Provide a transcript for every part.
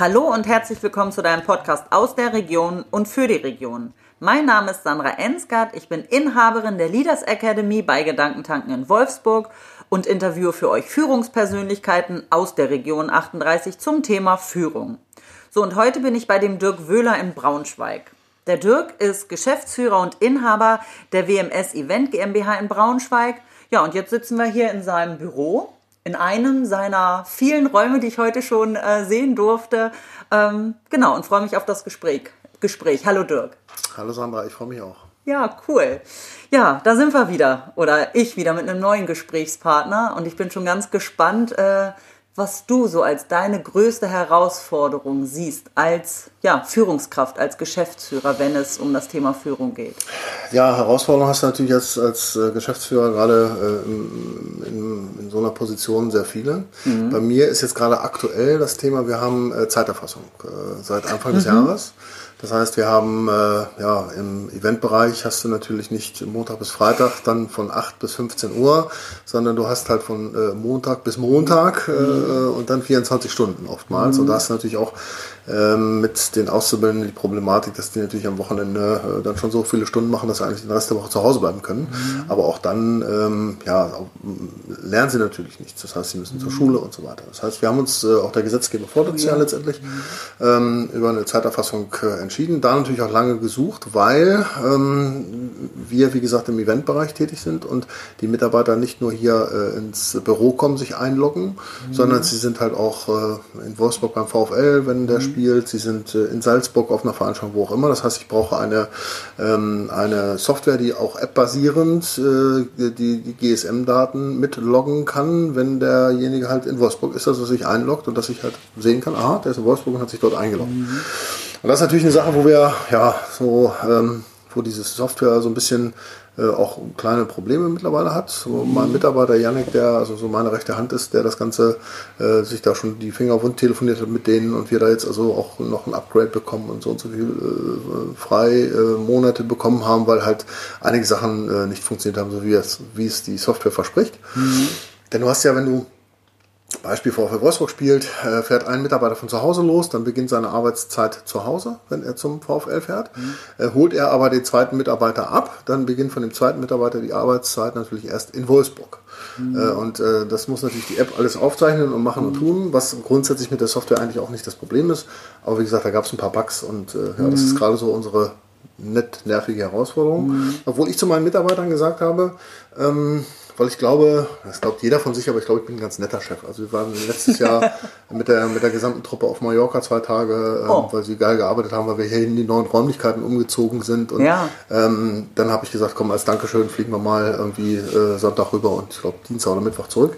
Hallo und herzlich willkommen zu deinem Podcast aus der Region und für die Region. Mein Name ist Sandra Ensgard, ich bin Inhaberin der Leaders Academy bei Gedankentanken in Wolfsburg und interviewe für euch Führungspersönlichkeiten aus der Region 38 zum Thema Führung. So, und heute bin ich bei dem Dirk Wöhler in Braunschweig. Der Dirk ist Geschäftsführer und Inhaber der WMS Event GmbH in Braunschweig. Ja, und jetzt sitzen wir hier in seinem Büro in einem seiner vielen Räume, die ich heute schon äh, sehen durfte. Ähm, genau, und freue mich auf das Gespräch. Gespräch. Hallo Dirk. Hallo Sandra, ich freue mich auch. Ja, cool. Ja, da sind wir wieder. Oder ich wieder mit einem neuen Gesprächspartner. Und ich bin schon ganz gespannt, äh, was du so als deine größte Herausforderung siehst als ja, Führungskraft, als Geschäftsführer, wenn es um das Thema Führung geht. Ja, Herausforderung hast du natürlich als, als äh, Geschäftsführer gerade äh, in, in, in, so einer Position sehr viele. Mhm. Bei mir ist jetzt gerade aktuell das Thema, wir haben äh, Zeiterfassung äh, seit Anfang mhm. des Jahres. Das heißt, wir haben äh, ja im Eventbereich hast du natürlich nicht Montag bis Freitag dann von 8 bis 15 Uhr, sondern du hast halt von äh, Montag bis Montag äh, mhm. und dann 24 Stunden oftmals. Mhm. Und da hast du natürlich auch ähm, mit den Auszubildenden die Problematik, dass die natürlich am Wochenende äh, dann schon so viele Stunden machen, dass sie eigentlich den Rest der Woche zu Hause bleiben können. Mhm. Aber auch dann ähm, ja, lernen sie natürlich nichts. Das heißt, sie müssen zur mhm. Schule und so weiter. Das heißt, wir haben uns, äh, auch der Gesetzgeber fordert ja. letztendlich, mhm. ähm, über eine Zeiterfassung äh, entschieden. Da natürlich auch lange gesucht, weil ähm, wir, wie gesagt, im Eventbereich tätig sind und die Mitarbeiter nicht nur hier äh, ins Büro kommen, sich einloggen, mhm. sondern sie sind halt auch äh, in Wolfsburg beim VfL, wenn der mhm gespielt, sie sind äh, in Salzburg auf einer Veranstaltung, wo auch immer. Das heißt, ich brauche eine, ähm, eine Software, die auch app-basierend äh, die, die GSM-Daten mitloggen kann, wenn derjenige halt in Wolfsburg ist, also sich einloggt und dass ich halt sehen kann, aha, der ist in Wolfsburg und hat sich dort eingeloggt. Mhm. Und das ist natürlich eine Sache, wo wir ja so, ähm, wo diese Software so ein bisschen auch kleine Probleme mittlerweile hat. So mein Mitarbeiter Janik, der also so meine rechte Hand ist, der das Ganze äh, sich da schon die Finger wund telefoniert hat mit denen und wir da jetzt also auch noch ein Upgrade bekommen und so und so viel äh, frei äh, Monate bekommen haben, weil halt einige Sachen äh, nicht funktioniert haben, so wie es, wie es die Software verspricht. Mhm. Denn du hast ja, wenn du Beispiel VfL Wolfsburg spielt, äh, fährt ein Mitarbeiter von zu Hause los, dann beginnt seine Arbeitszeit zu Hause, wenn er zum VfL fährt. Mhm. Holt er aber den zweiten Mitarbeiter ab, dann beginnt von dem zweiten Mitarbeiter die Arbeitszeit natürlich erst in Wolfsburg. Mhm. Äh, und äh, das muss natürlich die App alles aufzeichnen und machen mhm. und tun, was grundsätzlich mit der Software eigentlich auch nicht das Problem ist. Aber wie gesagt, da gab es ein paar Bugs und ja, das ist mhm. gerade so unsere nett nervige Herausforderung. Mhm. Obwohl ich zu meinen Mitarbeitern gesagt habe, ähm, weil ich glaube, das glaubt jeder von sich, aber ich glaube, ich bin ein ganz netter Chef. Also wir waren letztes Jahr mit der, mit der gesamten Truppe auf Mallorca zwei Tage, ähm, oh. weil sie geil gearbeitet haben, weil wir hier in die neuen Räumlichkeiten umgezogen sind. Und ja. ähm, dann habe ich gesagt, komm, als Dankeschön fliegen wir mal irgendwie äh, Sonntag rüber und ich glaube Dienstag oder Mittwoch zurück.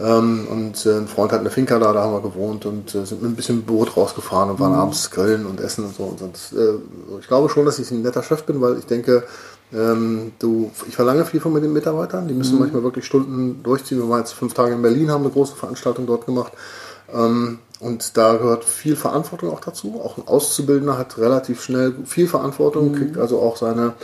Ähm, und äh, ein Freund hat eine Finca da, da haben wir gewohnt und äh, sind mit ein bisschen Boot rausgefahren und waren mhm. abends grillen und essen und so. Und, und äh, ich glaube schon, dass ich ein netter Chef bin, weil ich denke, ähm, du, ich verlange viel von den Mitarbeitern. Die müssen mhm. manchmal wirklich Stunden durchziehen. Wir waren jetzt fünf Tage in Berlin, haben eine große Veranstaltung dort gemacht. Ähm, und da gehört viel Verantwortung auch dazu. Auch ein Auszubildender hat relativ schnell viel Verantwortung, mhm. kriegt also auch seine,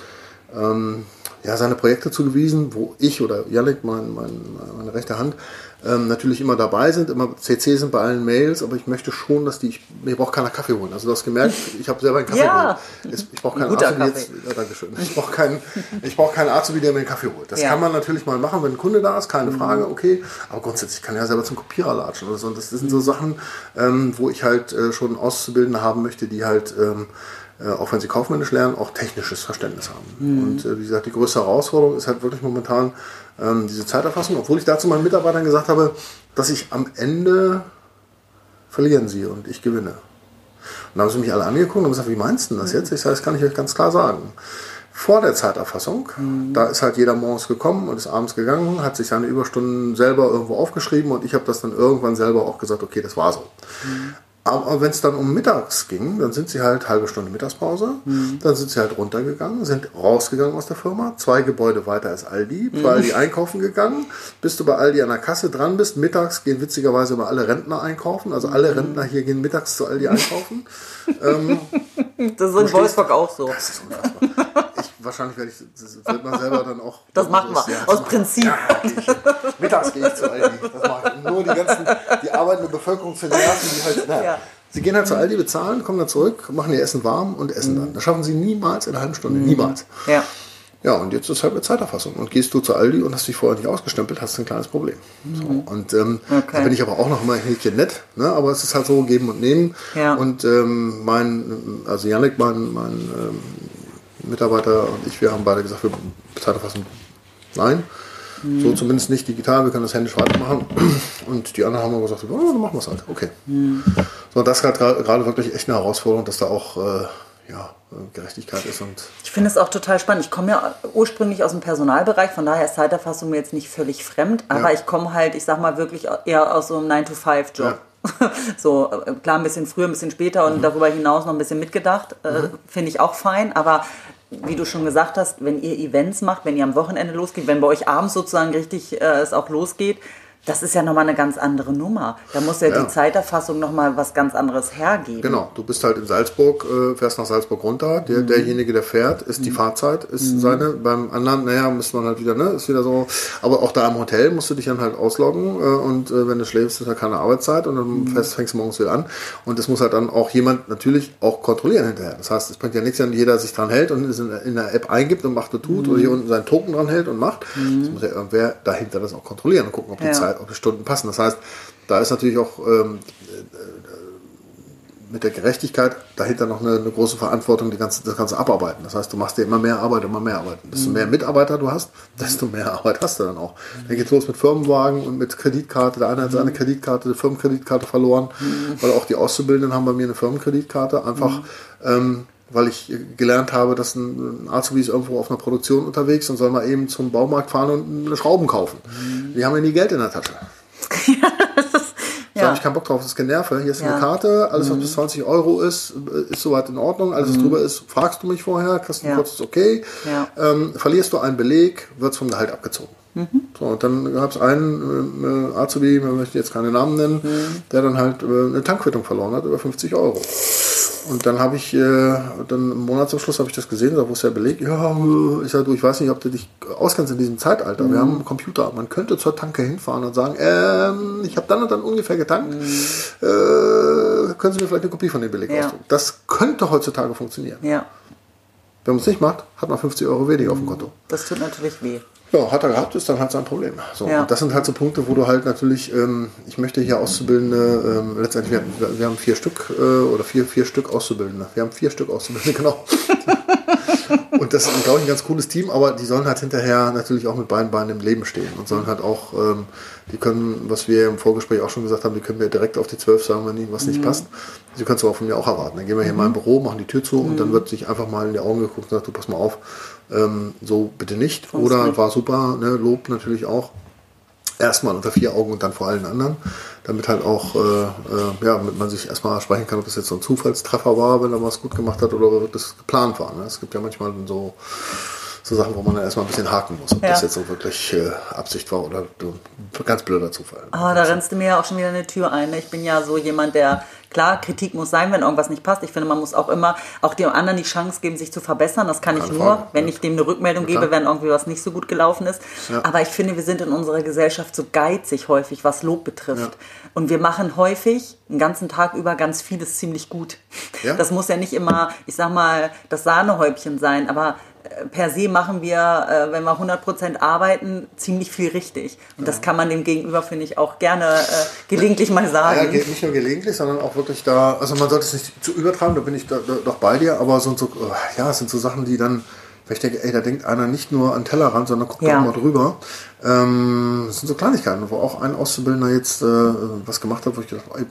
ähm, ja, seine Projekte zugewiesen, wo ich oder Yannick, mein, mein, meine rechte Hand, ähm, natürlich immer dabei sind, immer CC sind bei allen Mails, aber ich möchte schon, dass die, ich, mir braucht keiner Kaffee holen. Also du hast gemerkt, ich habe selber einen Kaffee ja. geholt. Ich brauche keinen Azubi jetzt, ja, Dankeschön. Ich brauche keinen, ich brauche keinen Azubi, der mir einen Kaffee holt. Das ja. kann man natürlich mal machen, wenn ein Kunde da ist, keine mhm. Frage, okay. Aber grundsätzlich kann ich ja selber zum Kopierer latschen oder so. Und das, das sind so Sachen, ähm, wo ich halt äh, schon Auszubildende haben möchte, die halt, ähm, äh, auch wenn sie kaufmännisch lernen, auch technisches Verständnis haben. Mhm. Und äh, wie gesagt, die größte Herausforderung ist halt wirklich momentan ähm, diese Zeiterfassung, obwohl ich dazu meinen Mitarbeitern gesagt habe, dass ich am Ende verlieren sie und ich gewinne. Und dann haben sie mich alle angeguckt und gesagt, wie meinst du das jetzt? Ich sage, das kann ich euch ganz klar sagen. Vor der Zeiterfassung, mhm. da ist halt jeder morgens gekommen und ist abends gegangen, hat sich seine Überstunden selber irgendwo aufgeschrieben und ich habe das dann irgendwann selber auch gesagt, okay, das war so. Mhm. Aber wenn es dann um mittags ging, dann sind sie halt halbe Stunde Mittagspause, mhm. dann sind sie halt runtergegangen, sind rausgegangen aus der Firma, zwei Gebäude weiter als Aldi, bei mhm. Aldi einkaufen gegangen, bis du bei Aldi an der Kasse dran bist. Mittags gehen witzigerweise immer alle Rentner einkaufen, also alle mhm. Rentner hier gehen mittags zu Aldi einkaufen. ähm, das ist in Wolfsburg auch so. Das ist unfassbar wahrscheinlich werde ich, das wird man selber dann auch. Das machen wir, ja, aus Prinzip. Ja, mittags gehe ich zu Aldi. Das mache ich. Nur die ganzen, die arbeitende Bevölkerung zu nerven, die halt, na, ja. Sie gehen halt zu Aldi, bezahlen, kommen dann zurück, machen ihr Essen warm und essen dann. Das schaffen sie niemals in einer halben Stunde. Niemals. Ja. Ja, und jetzt ist halt eine Zeiterfassung. Und gehst du zu Aldi und hast dich vorher nicht ausgestempelt, hast du ein kleines Problem. So, und ähm, Okay. da bin ich aber auch noch immer ein Häkchen nett, ne? aber es ist halt so geben und nehmen. Ja. Und ähm, mein, also Yannick, mein, mein ähm, Mitarbeiter und ich, wir haben beide gesagt, wir Zeiterfassung nein. So zumindest nicht digital, wir können das händisch weitermachen. Und die anderen haben aber gesagt, oh, dann machen wir es halt. Okay. So, das ist halt gerade wirklich echt eine Herausforderung, dass da auch äh, ja, äh, Gerechtigkeit ist und Ich finde es auch total spannend. Ich komme ja ursprünglich aus dem Personalbereich, von daher ist Zeiterfassung mir jetzt nicht völlig fremd, aber Ja. ich komme halt, ich sag mal, wirklich eher aus so einem 9-to-5-Job. So, äh, klar, ein bisschen früher, ein bisschen später und darüber hinaus noch ein bisschen mitgedacht. Äh, Finde ich auch fein, aber wie du schon gesagt hast, wenn ihr Events macht, wenn ihr am Wochenende losgeht, wenn bei euch abends sozusagen richtig äh, es auch losgeht, das ist ja nochmal eine ganz andere Nummer. Da muss ja, Ja. die Zeiterfassung nochmal was ganz anderes hergeben. Genau, du bist halt in Salzburg, äh, fährst nach Salzburg runter. Der, derjenige, der fährt, ist die Fahrzeit, ist seine. Beim anderen, naja, muss man halt wieder, ne, ist wieder so. Aber auch da im Hotel musst du dich dann halt ausloggen äh, und äh, wenn du schläfst, ist ja keine Arbeitszeit und dann fängst, fängst du morgens wieder an. Und das muss halt dann auch jemand natürlich auch kontrollieren hinterher. Das heißt, es bringt ja nichts, wenn jeder sich dran hält und es in, in der App eingibt und macht und tut oder hier unten seinen Token dran hält und macht. Das muss ja irgendwer dahinter das auch kontrollieren und gucken, ob die Ja. Zeit, Stunden passen. Das heißt, da ist natürlich auch ähm, mit der Gerechtigkeit dahinter noch eine, eine große Verantwortung, die ganze, das ganze Abarbeiten. Das heißt, du machst dir immer mehr Arbeit, immer mehr Arbeit. Desto mehr Mitarbeiter du hast, desto mehr Arbeit hast du dann auch. Dann geht's los mit Firmenwagen und mit Kreditkarte. Der eine hat seine Kreditkarte, die Firmenkreditkarte verloren, weil auch die Auszubildenden haben bei mir eine Firmenkreditkarte. Einfach, ähm, weil ich gelernt habe, dass ein, ein Azubi ist irgendwo auf einer Produktion unterwegs und soll mal eben zum Baumarkt fahren und eine Schrauben kaufen. Die haben ja nie Geld in der Tasche. Da Ja. habe ich keinen Bock drauf, das ist Generve. Hier ist Ja. eine Karte, alles was bis 20 Euro ist, ist soweit in Ordnung. Alles was drüber ist, fragst du mich vorher, kriegst ein Ja. kurzes Okay. Ja. Ähm, verlierst du einen Beleg, wird es vom Gehalt abgezogen. So, und dann gab es einen äh, Azubi, man möchte jetzt keine Namen nennen, der dann halt äh, eine Tankquittung verloren hat, über 50 Euro. Und dann habe ich, äh, dann im Monatsabschluss habe ich das gesehen, da wo ist der Beleg? Ja, äh, ich sag, du, ich weiß nicht, ob du dich auskennst in diesem Zeitalter. Wir haben einen Computer, man könnte zur Tanke hinfahren und sagen, ähm, ich habe dann und dann ungefähr getankt. Äh, können Sie mir vielleicht eine Kopie von dem Beleg Ja. ausdrucken? Das könnte heutzutage funktionieren. Ja, Wenn man es nicht macht, hat man 50 Euro weniger auf dem Konto. das tut natürlich weh. Ja, hat er gehabt, ist dann halt sein Problem. So, Ja. und das sind halt so Punkte, wo du halt natürlich, ähm, ich möchte hier Auszubildende, ähm, letztendlich, wir, wir haben vier Stück äh, oder vier, vier Stück Auszubildende. Wir haben vier Stück Auszubildende, genau. und das ist, glaube ich, ein ganz cooles Team, aber die sollen halt hinterher natürlich auch mit beiden Beinen im Leben stehen und sollen halt auch, ähm, die können, was wir im Vorgespräch auch schon gesagt haben, die können mir direkt auf die 12 sagen, wenn ihnen was nicht passt. Sie können es aber von mir auch erwarten. Dann gehen wir hier in mein Büro, machen die Tür zu und dann wird sich einfach mal in die Augen geguckt und sagt, du pass mal auf, ähm, so bitte nicht. Oder war super, ne, Lob natürlich auch. Erstmal unter vier Augen und dann vor allen anderen, damit halt auch, äh, äh, ja, damit man sich erstmal sprechen kann, ob das jetzt so ein Zufallstreffer war, wenn er was gut gemacht hat oder ob das geplant war. Ne? Es gibt ja manchmal so, so Sachen, wo man dann erstmal ein bisschen haken muss, ob Ja. das jetzt so wirklich äh, Absicht war oder ein ganz blöder Zufall. Ah, da rennst du mir ja auch schon wieder eine Tür ein. ne? Ich bin ja so jemand, der, klar, Kritik muss sein, wenn irgendwas nicht passt. Ich finde, man muss auch immer auch dem anderen die Chance geben, sich zu verbessern. Das kann ich Keine nur, Frage, wenn ja. ich dem eine Rückmeldung klar. gebe, wenn irgendwie was nicht so gut gelaufen ist. Ja. Aber ich finde, wir sind in unserer Gesellschaft so geizig häufig, was Lob betrifft. Und wir machen häufig den ganzen Tag über ganz vieles ziemlich gut. Ja. Das muss ja nicht immer, ich sag mal, das Sahnehäubchen sein, aber äh, per se machen wir, äh, wenn wir 100% arbeiten, ziemlich viel richtig. Und das kann man dem Gegenüber, finde ich, auch gerne äh, gelegentlich mal Ja, sagen. geht nicht nur gelegentlich, sondern auch wirklich da, also man sollte es nicht zu übertreiben, da bin ich da, da, doch bei dir, aber so, so, äh, ja, es sind so Sachen, die dann, weil ich denke, ey, da denkt einer nicht nur an Tellerrand, sondern guckt Ja. auch mal drüber. Ähm, das sind so Kleinigkeiten, wo auch ein Auszubildender jetzt äh, was gemacht hat, wo ich gedacht habe,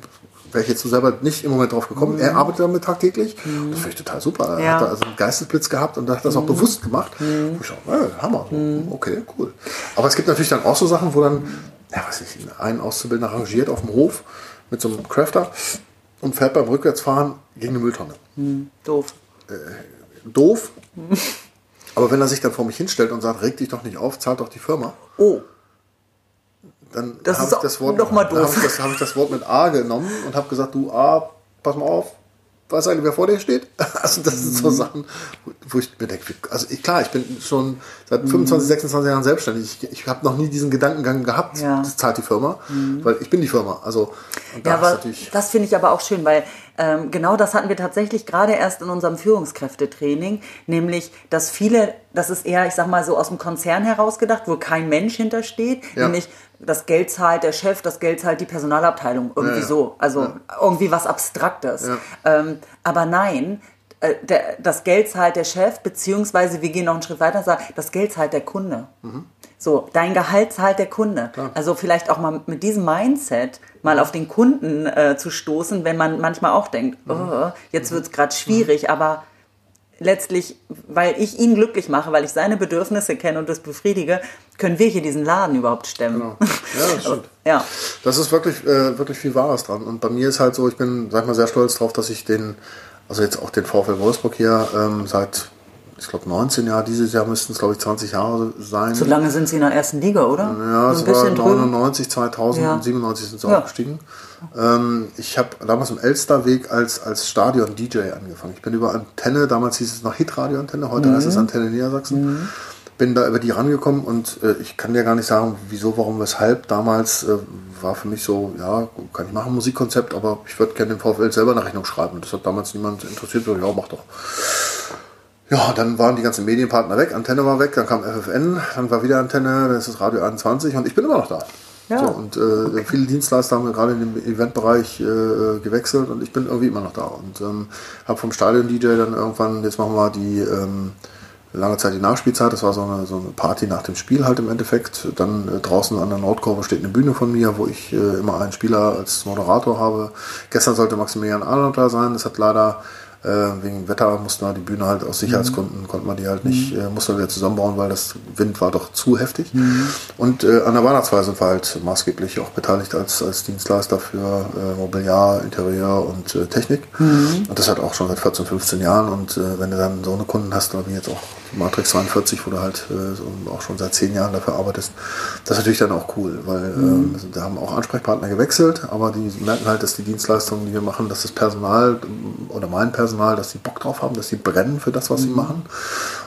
wäre ich jetzt so selber nicht im Moment drauf gekommen. Er arbeitet damit tagtäglich. Das finde ich total super. Er Mhm. Ja. Mhm. hat da also einen Geistesblitz gehabt und hat das auch bewusst gemacht. Wo ich dachte, ey, Hammer. So, Okay, cool. Aber es gibt natürlich dann auch so Sachen, wo dann, ja, weiß ich, ein Auszubildender rangiert auf dem Hof mit so einem Crafter und fährt beim Rückwärtsfahren gegen eine Mülltonne. Doof. Doof. Aber wenn er sich dann vor mich hinstellt und sagt, reg dich doch nicht auf, zahlt doch die Firma, Oh, dann Das habe ist ich das Wort, noch mal dann doof. Habe ich, das, habe ich das Wort mit A genommen und habe gesagt, du A, pass mal auf, weißt du eigentlich, wer vor dir steht? Also das sind Mhm. so Sachen, wo ich mir denke, also klar, ich bin schon seit 25, 26 Jahren selbstständig. Ich, ich habe noch nie diesen Gedankengang gehabt, Mhm. Ja. Mhm. das zahlt die Firma, weil ich bin die Firma. Also ja, natürlich, das finde ich aber auch schön, weil ähm, genau das hatten wir tatsächlich gerade erst in unserem Führungskräftetraining, nämlich, dass viele, das ist eher, ich sag mal so aus dem Konzern herausgedacht, wo kein Mensch hintersteht, ja. nämlich das Geld zahlt der Chef, das Geld zahlt die Personalabteilung, irgendwie ja, ja. so, also irgendwie was Abstraktes. Ähm, aber nein, äh, der, das Geld zahlt der Chef, beziehungsweise wir gehen noch einen Schritt weiter und sagen, das Geld zahlt der Kunde. Mhm. So, dein Gehalt zahlt der Kunde. Klar. Also vielleicht auch mal mit diesem Mindset mal auf den Kunden äh, zu stoßen, wenn man manchmal auch denkt, mhm. oh, jetzt wird es gerade schwierig, mhm. aber letztlich, weil ich ihn glücklich mache, weil ich seine Bedürfnisse kenne und das befriedige, können wir hier diesen Laden überhaupt stemmen. Genau. Ja, das stimmt. ja. Das ist wirklich, äh, wirklich viel Wahres dran. Und bei mir ist halt so, ich bin, sag mal, sehr stolz drauf, dass ich den, also jetzt auch den VfL Wolfsburg hier ähm, seit ich glaube 19 Jahre, dieses Jahr müssten es glaube ich 20 Jahre sein. So lange sind sie in der ersten Liga, oder? Ja, es war 99, 2000 ja. und 97 sind sie ja. aufgestiegen. Ähm, ich habe damals im Elsterweg als, als Stadion-DJ angefangen. Ich bin über Antenne, damals hieß es noch Hitradio-Antenne, heute mhm. heißt es Antenne Niedersachsen. Mhm. Bin da über die rangekommen und äh, ich kann dir gar nicht sagen, wieso, warum, weshalb. Damals äh, war für mich so, ja, kann ich machen, Musikkonzept, aber ich würde gerne den VfL selber eine Rechnung schreiben. Das hat damals niemand interessiert. So, ja, mach doch. Ja, dann waren die ganzen Medienpartner weg, Antenne war weg, dann kam FFN, dann war wieder Antenne, dann ist das Radio 21 und ich bin immer noch da. Ja. So, und äh, viele Dienstleister haben gerade in dem Eventbereich äh, gewechselt und ich bin irgendwie immer noch da. Und ähm, habe vom Stadion-DJ dann irgendwann, jetzt machen wir die ähm, lange Zeit die Nachspielzeit, das war so eine, so eine Party nach dem Spiel halt im Endeffekt. Dann äh, draußen an der Nordkurve steht eine Bühne von mir, wo ich äh, immer einen Spieler als Moderator habe. Gestern sollte Maximilian Arnold da sein, das hat leider äh, wegen Wetter mussten wir die Bühne halt aus Sicherheitsgründen, mhm. konnte man die halt nicht, mhm. äh, musste wieder zusammenbauen, weil das Wind war doch zu heftig. Mhm. Und äh, an der Weihnachtsfeier sind wir halt maßgeblich auch beteiligt als, als Dienstleister für äh, Mobiliar, Interieur und äh, Technik. Mhm. Und das halt auch schon seit 14, 15 Jahren. Und äh, wenn du dann so eine Kunden hast, wie jetzt auch Matrix 42, wo du halt äh, so auch schon seit zehn Jahren dafür arbeitest, das ist natürlich dann auch cool, weil mhm. ähm, da haben auch Ansprechpartner gewechselt, aber die merken halt, dass die Dienstleistungen, die wir machen, dass das Personal oder mein Personal, dass die Bock drauf haben, dass sie brennen für das, was mhm. sie machen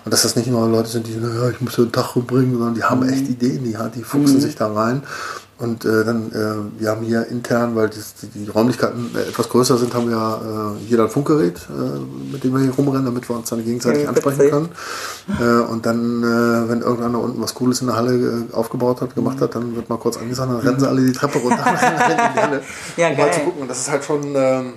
und dass das nicht nur Leute sind, die, ja, ich muss den Tag rumbringen, sondern die haben mhm. echt Ideen, die, die fuchsen mhm. sich da rein und äh, dann, äh, wir haben hier intern, weil das, die, die, Räumlichkeiten etwas größer sind, haben wir äh, jeder ein Funkgerät, äh, mit dem wir hier rumrennen, damit wir uns dann gegenseitig ja, ansprechen können. Äh, und dann, äh, wenn irgendeiner unten was Cooles in der Halle äh, aufgebaut hat, gemacht hat, dann wird mal kurz angesagt, dann rennen sie alle die Treppe runter, in die Halle, ja, um geil. mal zu gucken. Und das ist halt schon... Ähm,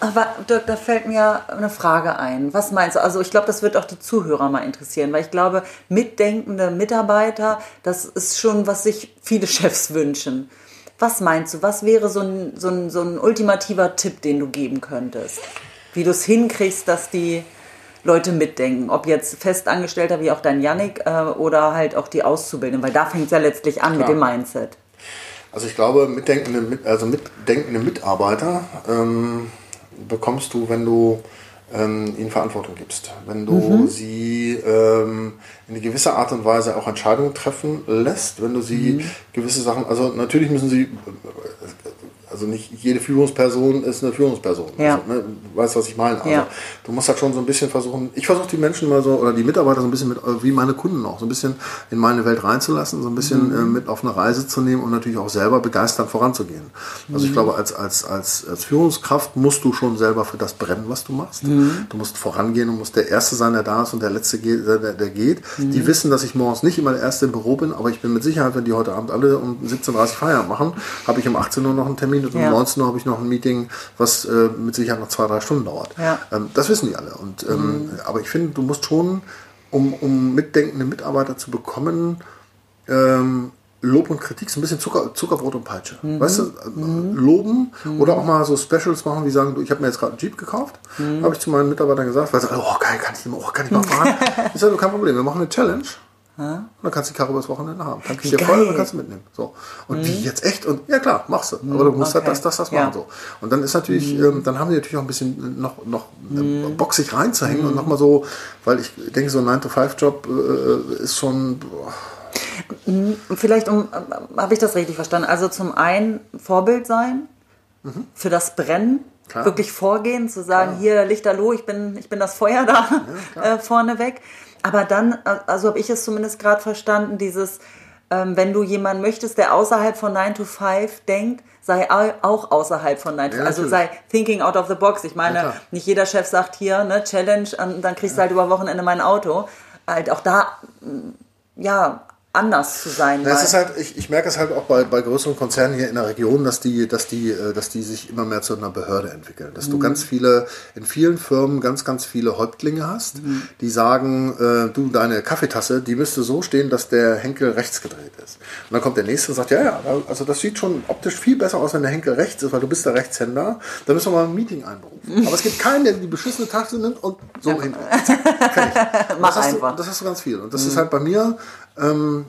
aber Dirk, da fällt mir eine Frage ein. Was meinst du? Also ich glaube, das wird auch die Zuhörer mal interessieren, weil ich glaube, mitdenkende Mitarbeiter, das ist schon, was sich viele Chefs wünschen. Was meinst du? Was wäre so ein, so ein, so ein ultimativer Tipp, den du geben könntest? Wie du es hinkriegst, dass die Leute mitdenken. Ob jetzt Festangestellter wie auch dein Yannick äh, oder halt auch die Auszubildenden, weil da fängt es ja letztlich an Klar. mit dem Mindset. Also ich glaube, mitdenkende, also mitdenkende Mitarbeiter ähm, bekommst du, wenn du ähm, ihnen Verantwortung gibst. Wenn du mhm. sie ähm, in eine gewisse Art und Weise auch Entscheidungen treffen lässt, wenn du sie mhm. gewisse Sachen, also natürlich müssen sie also nicht jede Führungsperson ist eine Führungsperson. Ja. Also, ne, weißt was ich meine? Also, ja. Du musst halt schon so ein bisschen versuchen, ich versuche die Menschen mal so, oder die Mitarbeiter so ein bisschen mit, wie meine Kunden auch, so ein bisschen in meine Welt reinzulassen, so ein bisschen mhm. äh, mit auf eine Reise zu nehmen und natürlich auch selber begeistert voranzugehen. Also ich mhm. glaube, als, als, als, als Führungskraft musst du schon selber für das brennen, was du machst. Mhm. Du musst vorangehen und musst der Erste sein, der da ist und der Letzte, geht, der, der geht. Mhm. Die wissen, dass ich morgens nicht immer der Erste im Büro bin, aber ich bin mit Sicherheit, wenn die heute Abend alle um 17.30 Uhr Feierabend machen, habe ich um 18 Uhr noch einen Termin und um ja. 19 Uhr habe ich noch ein Meeting, was äh, mit Sicherheit noch zwei, drei Stunden dauert. Ja. Ähm, das wissen die alle. Und, ähm, mhm. Aber ich finde, du musst schon, um, um mitdenkende Mitarbeiter zu bekommen, ähm, Lob und Kritik so ein bisschen Zucker, Zuckerbrot und Peitsche. Mhm. Weißt du, äh, mhm. loben mhm. oder auch mal so Specials machen, wie sagen, du, ich habe mir jetzt gerade einen Jeep gekauft, mhm. habe ich zu meinen Mitarbeitern gesagt, weil sie sagen, oh geil, kann ich, oh, kann ich mal fahren? ich sage, kein Problem, wir machen eine Challenge. Und dann kannst du die Karre übers Wochenende haben. Dann kriegst du voll und dann kannst du mitnehmen. So. Und mhm. wie jetzt echt? Und ja klar, machst du. Aber du musst halt okay. halt das, das, das machen. So. Und dann ist natürlich, mhm. ähm, dann haben die natürlich auch ein bisschen noch, noch mhm. Sich reinzuhängen und mhm. nochmal so, weil ich denke, so ein 9-to-5-Job äh, ist schon. Boah. Vielleicht um, äh, habe ich das richtig verstanden? Also zum einen Vorbild sein mhm. für das Brennen. Klar. Wirklich vorgehen, zu sagen, klar. hier Lichterloh, ich bin, ich bin das Feuer da ja, äh, vorneweg. Aber dann, also habe ich es zumindest gerade verstanden, dieses ähm, wenn du jemanden möchtest, der außerhalb von 9 to 5 denkt, sei auch außerhalb von 9 to 5. Ja, also sei thinking out of the box. Ich meine, ja, nicht jeder Chef sagt hier, ne, Challenge, und dann kriegst du halt über Wochenende mein Auto. Halt auch da, ja, anders zu sein. Ja, es ist halt, ich, ich merke es halt auch bei, bei größeren Konzernen hier in der Region, dass die, dass die, äh, dass die sich immer mehr zu einer Behörde entwickeln. Dass mhm. du ganz viele, in vielen Firmen ganz, ganz viele Häuptlinge hast, mhm. die sagen, äh, du, deine Kaffeetasse, die müsste so stehen, dass der Henkel rechts gedreht ist. Und dann kommt der nächste und sagt, ja, ja, also das sieht schon optisch viel besser aus, wenn der Henkel rechts ist, weil du bist der Rechtshänder. Da müssen wir mal ein Meeting einberufen. Aber es gibt keinen, der die beschissene Tasse nimmt und so ja. hin. Mach das einfach. Du, das hast du ganz viel. Und das mhm. ist halt bei mir, ähm,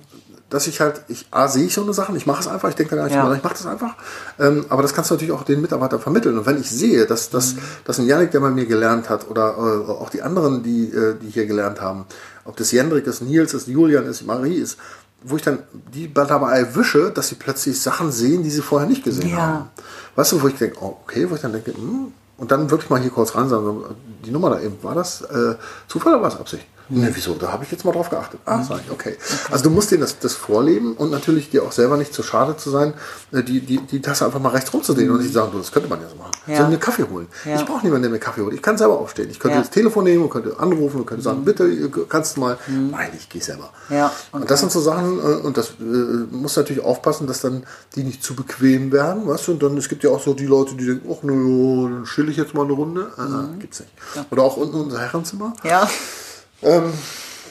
dass ich halt, ich A, sehe ich so eine Sache, ich mache es einfach, ich denke da gar nicht ja. drüber, ich mache das einfach. Ähm, aber das kannst du natürlich auch den Mitarbeitern vermitteln. Und wenn ich sehe, dass, dass, mhm. dass ein Janik, der bei mir gelernt hat, oder äh, auch die anderen, die, äh, die hier gelernt haben, ob das Jendrik ist, Nils ist, Julian ist, Marie ist, wo ich dann die dabei erwische, dass sie plötzlich Sachen sehen, die sie vorher nicht gesehen ja. haben. Weißt du, wo ich denke, oh, okay, wo ich dann denke, hm, und dann wirklich mal hier kurz rein sagen, die Nummer da eben, war das äh, Zufall oder war es Absicht? Ne, wieso? Da habe ich jetzt mal drauf geachtet. Ah, sag ich, okay. Also du musst denen das, das vorleben und natürlich dir auch selber nicht zu schade zu sein, äh, die, die, die Tasse einfach mal rechts rumzudrehen und nicht sagen, du, das könnte man ja so machen. Ja. Sondern mir Kaffee holen. Ja. Ich brauche niemanden, der mir Kaffee holt. Ich kann selber aufstehen. Ich könnte ja. das Telefon nehmen und könnte anrufen und könnte sagen, mhm. bitte, kannst du mal. Mhm. Nein, ich gehe selber. Ja. Okay. Und das sind so Sachen, äh, und das äh, muss natürlich aufpassen, dass dann die nicht zu bequem werden, weißt du? Und dann, es gibt ja auch so die Leute, die denken, ach, nö, dann chill ich jetzt mal eine Runde. Ah, mhm. gibt's nicht. Oder auch unten unser Herrenzimmer. Ja. Ähm,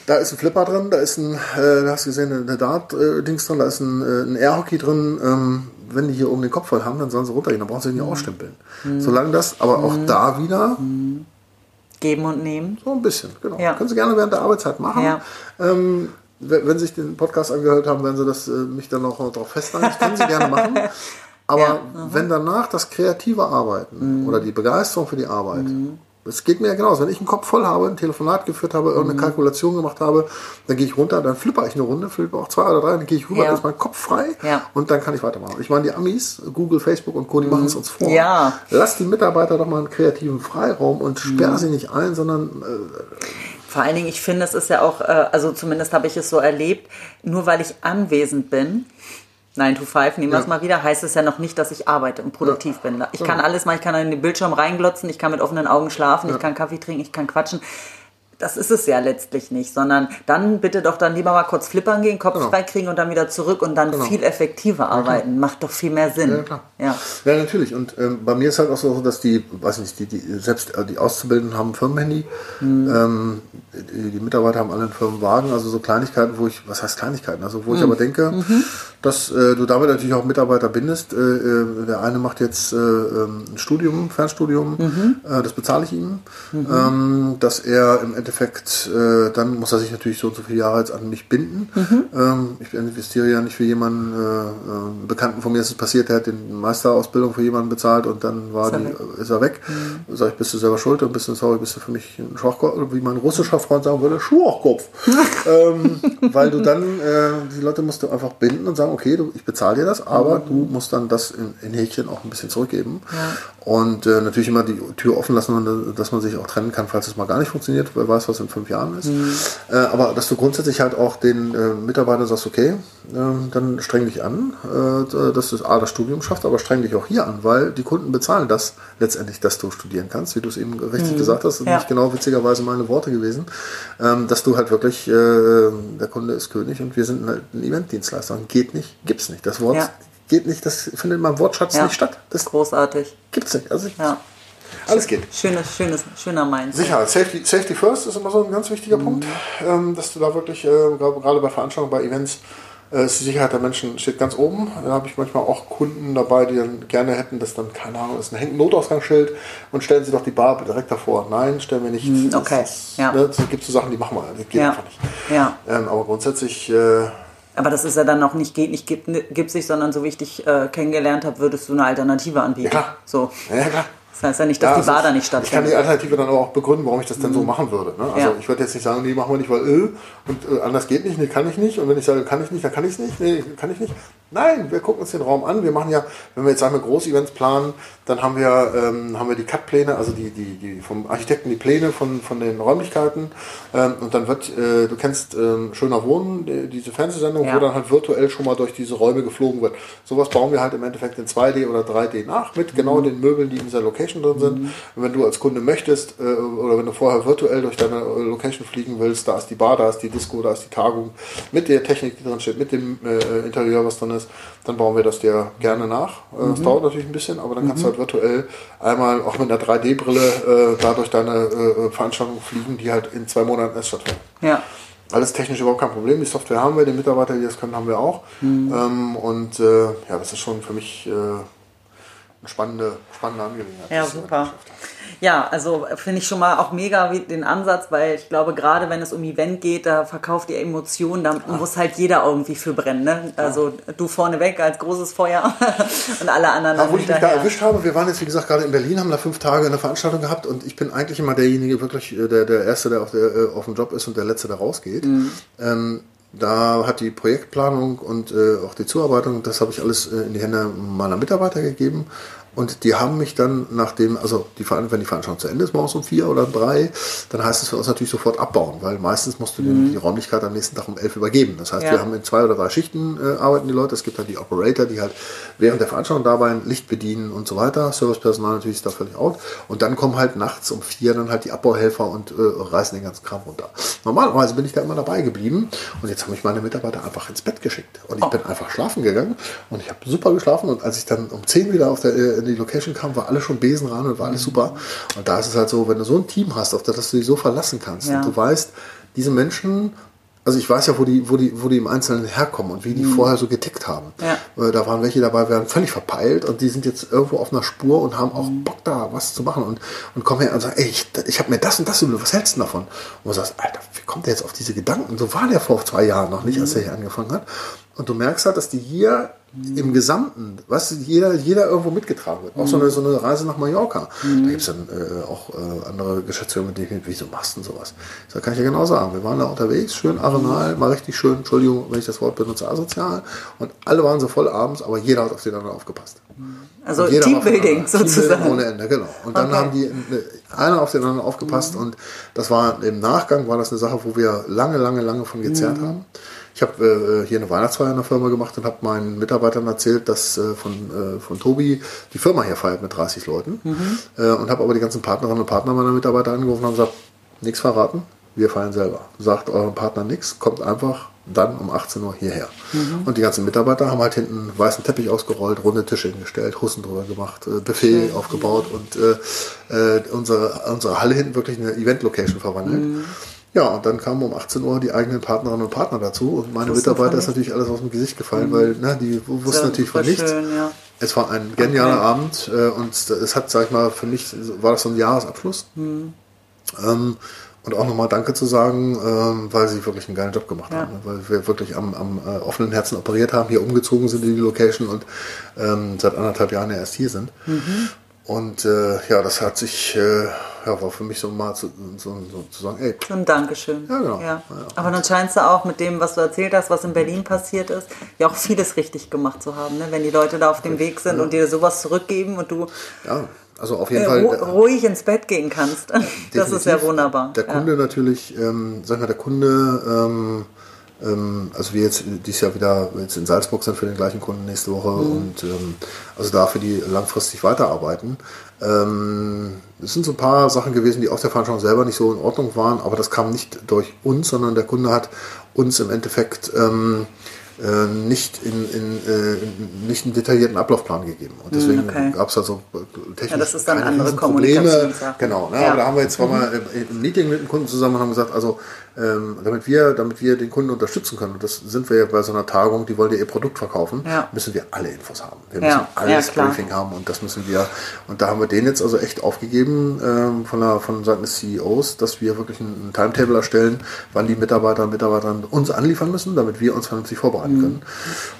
da ist ein Flipper drin, da ist ein, äh, da hast du gesehen, eine Dart-Dings drin, da ist ein, äh, ein Air-Hockey drin. Ähm, wenn die hier oben den Kopf voll haben, dann sollen sie runtergehen, dann brauchen sie nicht mhm. ausstempeln. Mhm. Solange das, aber auch mhm. da wieder. Mhm. Geben und nehmen. So ein bisschen, genau. Ja. Können sie gerne während der Arbeitszeit machen. Ja. Ähm, wenn Sie sich den Podcast angehört haben, werden Sie das, äh, mich dann noch darauf festhalten. Das können Sie gerne machen. Aber ja, wenn danach das kreative Arbeiten mhm. oder die Begeisterung für die Arbeit mhm. Es geht mir ja genauso. Wenn ich einen Kopf voll habe, ein Telefonat geführt habe, irgendeine mhm. Kalkulation gemacht habe, dann gehe ich runter, dann flipper ich eine Runde, flippe auch zwei oder drei, dann gehe ich rüber, ja. ist mein Kopf frei ja. und dann kann ich weitermachen. Ich meine, die Amis, Google, Facebook und Co., die mhm. machen es uns vor. Ja. Lass die Mitarbeiter doch mal einen kreativen Freiraum und sperr mhm. sie nicht ein, sondern äh, vor allen Dingen, ich finde, es ist ja auch, äh, also zumindest habe ich es so erlebt, nur weil ich anwesend bin, 9 to 5, nehmen wir ja. es mal wieder, heißt es ja noch nicht, dass ich arbeite und produktiv ja. bin. Ich kann alles machen, ich kann in den Bildschirm reinglotzen, ich kann mit offenen Augen schlafen, ich kann Kaffee trinken, ich kann quatschen das ist es ja letztlich nicht, sondern dann bitte doch dann lieber mal kurz flippern gehen, Kopf genau. kriegen und dann wieder zurück und dann genau. viel effektiver arbeiten. Ja, Macht doch viel mehr Sinn. Ja, klar. Ja, ja natürlich. Und ähm, bei mir ist halt auch so, dass die, weiß nicht, die, die selbst äh, die Auszubildenden haben ein Firmenhandy. Mhm. Ähm, die, die, Mitarbeiter haben alle einen Firmenwagen, also so Kleinigkeiten, wo ich, was heißt Kleinigkeiten? Also wo mhm. ich aber denke, mhm. dass äh, du damit natürlich auch Mitarbeiter bindest. Äh, äh der eine macht jetzt äh, ähm, ein Studium, Fernstudium, mhm. äh, das bezahle ich ihm, mhm. ähm, dass er im Endeffekt Endeffekt, äh, dann muss er sich natürlich so und so viele Jahre jetzt an mich binden. Mhm. Ähm, ich investiere ja nicht für jemanden, äh, äh, Bekannten von mir ist es passiert, der hat den Meisterausbildung für jemanden bezahlt und dann war ist, die, er, weg. ist er weg. Mhm. Sag ich, bist du selber schuld und bist du sorry, bist du für mich ein Schwachkopf, wie mein russischer Freund sagen würde, Schwachkopf. ähm, weil du dann, äh, die Leute musst du einfach binden und sagen, okay, du, ich bezahle dir das, aber mhm. du musst dann das in, in Häkchen auch ein bisschen zurückgeben. Ja. Und äh, natürlich immer die Tür offen lassen, dass man sich auch trennen kann, falls es mal gar nicht funktioniert, wer weiß, was in fünf Jahren ist. Mhm. Äh, aber dass du grundsätzlich halt auch den äh, Mitarbeitern sagst, okay, äh, dann streng dich an, äh, dass du A, das Studium schaffst, aber streng dich auch hier an, weil die Kunden bezahlen das letztendlich, dass du studieren kannst, wie du es eben richtig mhm. gesagt hast. Ja. Nicht genau witzigerweise meine Worte gewesen, ähm, dass du halt wirklich, äh, der Kunde ist König und wir sind halt ein Eventdienstleister. Geht nicht, gibt's nicht. Das Wort ja geht nicht, das findet in meinem Wortschatz ja. nicht statt. Das großartig. Gibt's nicht. Also ja. Alles geht. Schönes, schönes, schöner Mindset. Sicherheit. Safety, Safety first ist immer so ein ganz wichtiger mhm. Punkt, ähm, dass du da wirklich, äh, gerade bei Veranstaltungen, bei Events, äh, ist die Sicherheit der Menschen steht ganz oben. Da habe ich manchmal auch Kunden dabei, die dann gerne hätten, dass dann, keine Ahnung, ist ein Notausgangsschild und stellen sie doch die Bar direkt davor. Nein, stellen wir nicht. Mhm, okay. Das, ja. ne, es gibt so Sachen, die machen wir. Das geht ja. einfach nicht. Ja. Ähm, aber grundsätzlich. Äh, aber das ist ja dann noch nicht geht nicht, gibt, gibt sich, sondern so wie ich dich äh, kennengelernt habe, würdest du eine Alternative anbieten. Ja, klar. So. Ja, klar. Das heißt ja nicht, dass Ja, die also Bar da nicht Ich kann stattfindet. die Alternative dann aber auch begründen, warum ich das denn so machen würde. Ne? Also Ja. ich würde jetzt nicht sagen, nee, machen wir nicht, weil äh, und äh, anders geht nicht, nee, kann ich nicht. Und wenn ich sage, kann ich nicht, dann kann ich es nicht, nee, kann ich nicht. Nein, wir gucken uns den Raum an. Wir machen ja, wenn wir jetzt wir Groß-Events planen, dann haben wir, ähm, haben wir die Cut-Pläne, also die, die, die vom Architekten die Pläne von, von den Räumlichkeiten. Ähm, und dann wird, äh, du kennst ähm, Schöner Wohnen, die, diese Fernsehsendung, Ja. wo dann halt virtuell schon mal durch diese Räume geflogen wird. Sowas bauen wir halt im Endeffekt in 2D oder 3D nach, mit genau den Möbeln, die in dieser Location drin sind. Und wenn du als Kunde möchtest, äh, oder wenn du vorher virtuell durch deine äh, Location fliegen willst, da ist die Bar, da ist die Disco, da ist die Tagung, mit der Technik, die drin steht, mit dem äh, Interieur, was drin ist, dann bauen wir das dir gerne nach. Äh, Das dauert natürlich ein bisschen, aber dann kannst du halt virtuell einmal auch mit einer 3D-Brille äh, da durch deine äh, Veranstaltung fliegen, die halt in zwei Monaten erst stattfinden. Ja. Alles technisch überhaupt kein Problem. Die Software haben wir, die Mitarbeiter, die das können, haben wir auch. Mhm. Ähm, und äh, ja, das ist schon für mich äh, eine spannende, spannende Angelegenheit. Ja, ist super. Ja, also finde ich schon mal auch mega wie den Ansatz, weil ich glaube, gerade wenn es um Event geht, da verkauft ihr Emotionen, da muss halt jeder irgendwie für brennen. Ne? Also du vorneweg als großes Feuer und alle anderen Ja, wo ich mich da erwischt habe, wir waren jetzt wie gesagt gerade in Berlin, haben da fünf Tage eine Veranstaltung gehabt und ich bin eigentlich immer derjenige, wirklich äh, der, der Erste, der auf, der äh, auf dem Job ist und der Letzte, der rausgeht. Mhm. Ähm, da hat die Projektplanung und äh, auch die Zuarbeitung, das habe ich alles äh, in die Hände meiner Mitarbeiter gegeben. Und die haben mich dann, nachdem, also die, wenn die Veranstaltung zu Ende ist, morgens um vier oder um drei, dann heißt es für uns natürlich sofort abbauen, weil meistens musst du den, die Räumlichkeit am nächsten Tag um elf übergeben. Das heißt, Ja. wir haben in zwei oder drei Schichten äh, arbeiten die Leute. Es gibt dann die Operator, die halt während der Veranstaltung dabei Licht bedienen und so weiter. Servicepersonal natürlich ist da völlig out. Und dann kommen halt nachts um vier dann halt die Abbauhelfer und äh, reißen den ganzen Kram runter. Normalerweise bin ich da immer dabei geblieben und jetzt haben mich meine Mitarbeiter einfach ins Bett geschickt. Und ich bin einfach schlafen gegangen und ich habe super geschlafen und als ich dann um zehn wieder auf der, äh, in die Location kam, war alles schon Besen ran und war alles super. Und da ist es halt so, wenn du so ein Team hast, auf das du dich so verlassen kannst Ja. und du weißt, diese Menschen also ich weiß ja, wo die, wo die, wo die im Einzelnen herkommen und wie die vorher so getickt haben. Ja. Da waren welche dabei, werden völlig verpeilt und die sind jetzt irgendwo auf einer Spur und haben auch Bock da, was zu machen und, und kommen her und sagen, ey, ich, ich habe mir das und das überlegt, was hältst du davon? Und du sagst, Alter, wie kommt der jetzt auf diese Gedanken? So war der vor zwei Jahren noch nicht, als er hier angefangen hat. Und du merkst halt, dass die hier im Gesamten, was jeder, jeder irgendwo mitgetragen wird. Auch so, eine, so eine Reise nach Mallorca. Da gibt es dann äh, auch äh, andere Geschäftsführer, mit denen ich, wieso machst du denn sowas? Da kann ich ja genau sagen. Wir waren da unterwegs, schön arenal, mal richtig schön, Entschuldigung, wenn ich das Wort benutze, asozial. Und alle waren so voll abends, aber jeder hat auf den anderen aufgepasst. Also Teambuilding sozusagen. Teambuilding ohne Ende, genau. Und dann Okay. haben die einer auf den anderen aufgepasst und das war im Nachgang war das eine Sache, wo wir lange, lange, lange von gezerrt Mhm. haben. Ich habe äh, hier eine Weihnachtsfeier in der Firma gemacht und habe meinen Mitarbeitern erzählt, dass äh, von, äh, von Tobi die Firma hier feiert mit 30 Leuten. Mhm. Äh, und habe aber die ganzen Partnerinnen und Partner meiner Mitarbeiter angerufen und haben gesagt, nichts verraten, wir feiern selber. Sagt eurem Partner nichts, kommt einfach dann um 18 Uhr hierher. Mhm. Und die ganzen Mitarbeiter haben halt hinten einen weißen Teppich ausgerollt, runde Tische hingestellt, Hussen drüber gemacht, äh, Buffet aufgebaut und äh, äh, unsere, unsere Halle hinten wirklich eine Event-Location verwandelt. Mhm. Ja, und dann kamen um 18 Uhr die eigenen Partnerinnen und Partner dazu und meine Mitarbeiter ist natürlich alles aus dem Gesicht gefallen, weil ne, die wussten Ja, natürlich von nichts. schön, ja. Es war ein genialer Okay. Abend äh, und es hat, sag ich mal, für mich war das so ein Jahresabschluss. Mhm. Ähm, und auch nochmal Danke zu sagen, ähm, weil sie wirklich einen geilen Job gemacht Ja. haben. Ne? Weil wir wirklich am, am äh, offenen Herzen operiert haben, hier umgezogen sind in die Location und ähm, seit anderthalb Jahren ja erst hier sind. Mhm. Und äh, ja, das hat sich, äh, ja, war für mich so mal zu, so, so zu sagen, ey, So ein Dankeschön. Ja, genau. Ja. Ja. Aber dann scheinst du auch mit dem, was du erzählt hast, was in Berlin passiert ist, ja auch vieles richtig gemacht zu haben. Ne? Wenn die Leute da auf dem Weg sind und dir sowas zurückgeben und du ja, also auf jeden Fall. äh, ruhig ins Bett gehen kannst. das ist ja wunderbar. Der Kunde natürlich, ähm, sag ich mal, der Kunde, ähm, also wir jetzt dieses Jahr wieder jetzt in Salzburg sind für den gleichen Kunden nächste Woche Mhm. und ähm, also da für die langfristig weiterarbeiten. Ähm, es sind so ein paar Sachen gewesen, die auf der Veranstaltung selber nicht so in Ordnung waren, aber das kam nicht durch uns, sondern der Kunde hat uns im Endeffekt ähm, äh, nicht, in, in, äh, nicht einen detaillierten Ablaufplan gegeben. Und deswegen Hm, okay. gab es also technisch Ja, das ist dann keine andere Riesenprobleme. Kommunikationssache. Genau, ne? Ja. aber da haben wir jetzt zwar mal im Meeting mit dem Kunden zusammen und haben gesagt, also ähm, damit wir, damit wir den Kunden unterstützen können, und das sind wir ja bei so einer Tagung, die wollen ja ihr Produkt verkaufen, Ja. müssen wir alle Infos haben. Wir Ja, müssen ja, alles klar. Briefing haben und das müssen wir, und da haben wir den jetzt also echt aufgegeben ähm, von, der, von Seiten des CEOs, dass wir wirklich ein, ein Timetable erstellen, wann die Mitarbeiter und Mitarbeiterinnen uns anliefern müssen, damit wir uns vernünftig vorbereiten werden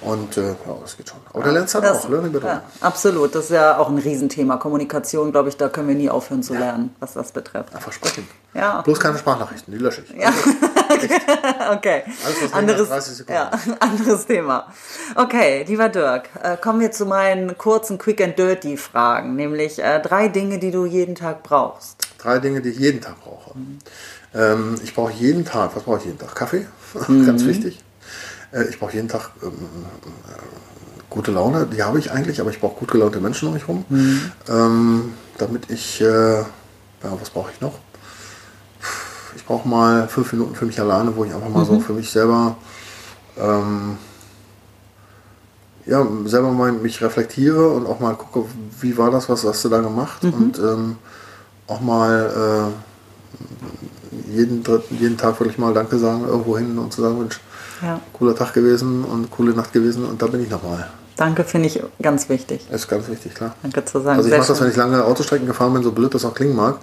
können. Und äh, ja, das geht schon. Aber der lernt halt Das- auch, Learning by doing. ja, absolut, das ist ja auch ein Riesenthema. Kommunikation, glaube ich, da können wir nie aufhören zu lernen, was das betrifft. Einfach sprechen. Ja. Bloß keine Sprachnachrichten, die lösche ich. Ja. Okay. Alles, anderes, als 30 Sekunden ja, anderes Thema. Okay, lieber Dirk, äh, kommen wir zu meinen kurzen Quick and Dirty Fragen, nämlich äh, drei Dinge, die du jeden Tag brauchst. Drei Dinge, die ich jeden Tag brauche. Ähm, ich brauche jeden Tag, was brauche ich jeden Tag? Kaffee, Mhm. ganz wichtig. Äh, ich brauche jeden Tag ähm, äh, gute Laune, die habe ich eigentlich, aber ich brauche gut gelaunte Menschen um mich rum. Mhm. Ähm, damit ich, äh, ja, was brauche ich noch? Ich brauche mal fünf Minuten für mich alleine, wo ich einfach mal Mhm. so für mich selber ähm, ja, selber mal mich reflektiere und auch mal gucke, wie war das, was hast du da gemacht Mhm. und ähm, auch mal äh, jeden, dritten, jeden Tag wirklich mal Danke sagen, irgendwo hin und zu sagen, Mensch, Ja. cooler Tag gewesen und coole Nacht gewesen und da bin ich nochmal. Danke finde ich ganz wichtig. Ist ganz wichtig, klar. Danke zu sagen. Also ich mache das, wenn ich lange Autostrecken gefahren bin, so blöd das auch klingen mag,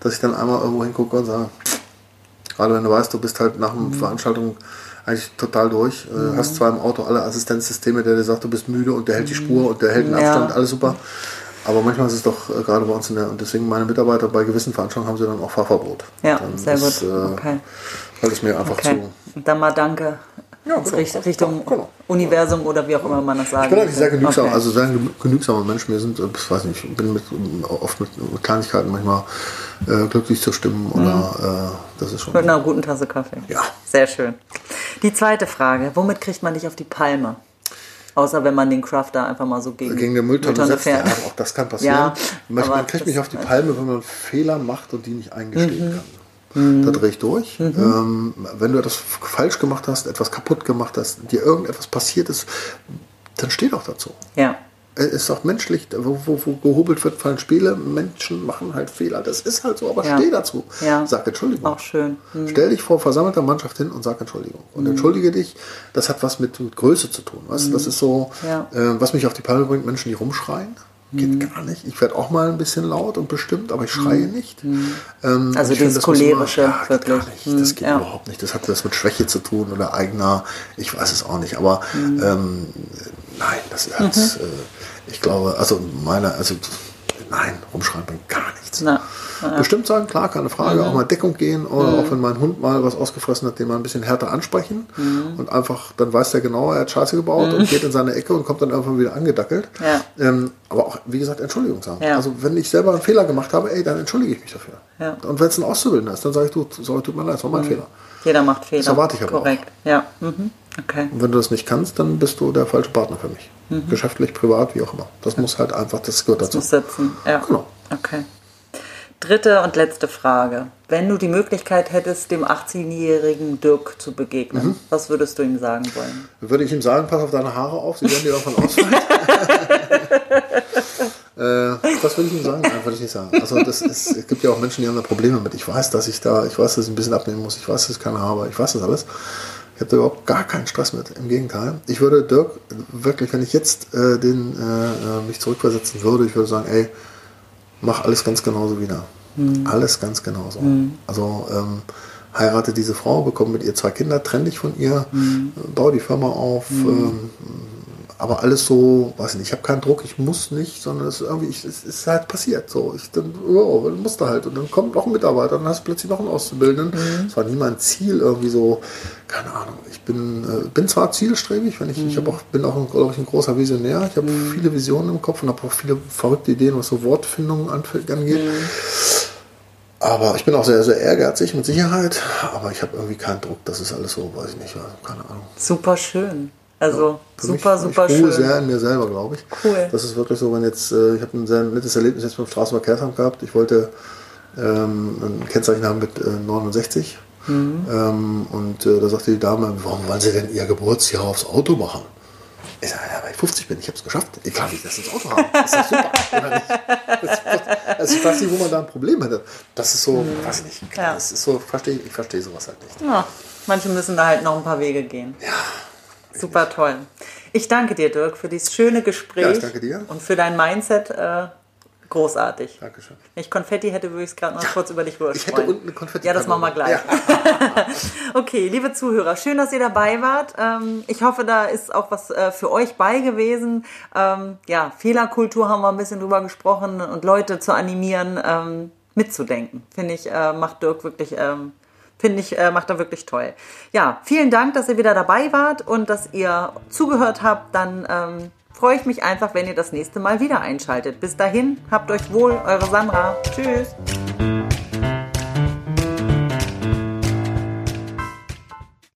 dass ich dann einmal irgendwo hingucke und sage, gerade wenn du weißt, du bist halt nach Mhm. einer Veranstaltung eigentlich total durch, äh, hast zwar im Auto alle Assistenzsysteme, der dir sagt, du bist müde und der hält die Spur und der hält den Ja. Abstand, alles super. Aber manchmal ist es doch äh, gerade bei uns in der, und deswegen meine Mitarbeiter bei gewissen Veranstaltungen haben sie dann auch Fahrverbot. Ja, dann sehr ist, gut. Äh, Okay. Weil es mir einfach Okay. zu. Dann mal Danke. Ja, genau. Richt- Richtung Genau. Universum oder wie auch immer man das sagen Ich bin eigentlich sehr genügsam, Okay. also sehr genü- genügsamer Mensch. Mir sind, äh, ich weiß nicht, ich bin mit, oft mit, Kleinigkeiten manchmal äh, glücklich zu stimmen oder äh, das ist schon. Mit einer guten Tasse Kaffee. Ja. Sehr schön. Die zweite Frage. Womit kriegt man dich auf die Palme? Außer wenn man den Crafter einfach mal so gegen, Gegen eine Mülltonne ja, fährt. auch das kann passieren. Ja, man, man kriegt mich auf die Palme, wenn man Fehler macht und die nicht eingestehen Mhm. kann. Da drehe ich durch. Ähm, wenn du etwas falsch gemacht hast, etwas kaputt gemacht hast, dir irgendetwas passiert ist, dann steh doch dazu. Ja. Es ist auch menschlich, wo, wo, wo gehobelt wird, fallen Spiele. Menschen machen halt Fehler. Das ist halt so, aber Ja. steh dazu. Ja. Sag Entschuldigung. Auch schön. Hm. Stell dich vor versammelter Mannschaft hin und sag Entschuldigung. Und entschuldige dich, das hat was mit, mit Größe zu tun. Weißt? du? Das ist so, Ja. äh, was mich auf die Palme bringt, Menschen, die rumschreien. Geht gar nicht. Ich werde auch mal ein bisschen laut und bestimmt, aber ich schreie nicht. Ähm, Also finde, dieses das man- Cholerische, ja, geht gar wirklich. nicht. Das Hm, geht ja. überhaupt nicht. Das hat was mit Schwäche zu tun oder eigener, ich weiß es auch nicht. Aber Hm. ähm, nein, das hat, Mhm. äh, ich glaube, also meine, also nein, rumschreien bringt gar nichts. Na, Bestimmt sagen, klar, keine Frage, Mhm. auch mal Deckung gehen oder auch wenn mein Hund mal was ausgefressen hat, den mal ein bisschen härter ansprechen Mhm. und einfach, dann weiß der genau, er hat Scheiße gebaut und geht in seine Ecke und kommt dann irgendwann wieder angedackelt. Ja. Ähm, aber auch, wie gesagt, Entschuldigung sagen. Ja. Also wenn ich selber einen Fehler gemacht habe, ey, dann entschuldige ich mich dafür. Und wenn es ein Auszubildender ist, dann sage ich, du, sorry, tut mir leid, das war mein Fehler. Jeder macht Fehler. erwarte ich aber Korrekt. Ja. Mhm. Okay. Und wenn du das nicht kannst, dann bist du der falsche Partner für mich. Mhm. Geschäftlich, privat, wie auch immer. Das muss halt einfach, das gehört dazu. Muss sitzen. Ja. Genau. Okay. Dritte und letzte Frage. Wenn du die Möglichkeit hättest, dem 18-jährigen Dirk zu begegnen, Mhm. was würdest du ihm sagen wollen? Würde ich ihm sagen, pass auf deine Haare auf, sie werden dir davon ausfallen. äh, das würde ich ihm sagen? Nein, würde ich nicht sagen. Also das ist, es gibt ja auch Menschen, die haben da Probleme mit. Ich weiß, dass ich da, ich weiß, dass ich ein bisschen abnehmen muss, ich weiß, dass ich keine habe, ich weiß das alles. Ich habe da überhaupt gar keinen Stress mit. Im Gegenteil. Ich würde Dirk wirklich, wenn ich jetzt äh, den, äh, äh, mich zurückversetzen würde, ich würde sagen, ey, mach alles ganz genauso wieder. Alles ganz genauso. Also ähm, heirate diese Frau, bekomme mit ihr zwei Kinder, trenne dich von ihr, äh, baue die Firma auf. Ähm, aber alles so, weiß ich nicht, ich habe keinen Druck, ich muss nicht, sondern es ist irgendwie, ich, es ist halt passiert. So, ich dann, oh, dann musst du halt. Und dann kommt noch ein Mitarbeiter, dann hast du plötzlich noch einen Auszubildenden. Das war nie mein Ziel, irgendwie so, keine Ahnung. Ich bin, äh, bin zwar zielstrebig, wenn ich, ich hab auch, bin auch, glaube ich, ein großer Visionär. Ich habe viele Visionen im Kopf und habe auch viele verrückte Ideen, was so Wortfindung anf- angeht. Aber ich bin auch sehr, sehr ehrgeizig, mit Sicherheit. Aber ich habe irgendwie keinen Druck. Das ist alles so, weiß ich nicht, also keine Ahnung. Super schön. Also Für super, mich, super ich schön. sehr in mir selber, glaube ich. Cool. Das ist wirklich so, wenn jetzt, äh, ich habe ein sehr nettes Erlebnis jetzt beim Straßenverkehrsamt gehabt. Ich wollte ähm, ein Kennzeichen haben mit äh, 69. Mhm. Ähm, und äh, da sagte die Dame, warum wollen Sie denn Ihr Geburtsjahr aufs Auto machen? Ich sage, ja, weil ich 50 bin, ich habe es geschafft. Ich kann nicht das ins Auto haben. Das ist super, also ich weiß nicht, wo man da ein Problem hätte. Das ist so, weiß ich nicht. Mhm. Ja. Das ist so, verstehe ich verstehe sowas halt nicht. Ja, manche müssen da halt noch ein paar Wege gehen. Ja. Super toll. Ich danke dir, Dirk, für dieses schöne Gespräch Ja, ich danke dir. und für dein Mindset, äh, Großartig. Dankeschön. Wenn ich Konfetti hätte, würde ich es gerade noch kurz über dich rüber Ich hätte unten eine Konfetti. Ja, das machen wir gleich. okay, liebe Zuhörer, schön, dass ihr dabei wart. Ähm, ich hoffe, da ist auch was äh, für euch bei gewesen. Ähm, ja, Fehlerkultur haben wir ein bisschen drüber gesprochen und Leute zu animieren, ähm, mitzudenken. Finde ich, äh, macht Dirk wirklich finde ich, äh, macht er wirklich toll. Ja, vielen Dank, dass ihr wieder dabei wart und dass ihr zugehört habt. Dann ähm, freue ich mich einfach, wenn ihr das nächste Mal wieder einschaltet. Bis dahin, habt euch wohl, eure Sandra. Tschüss.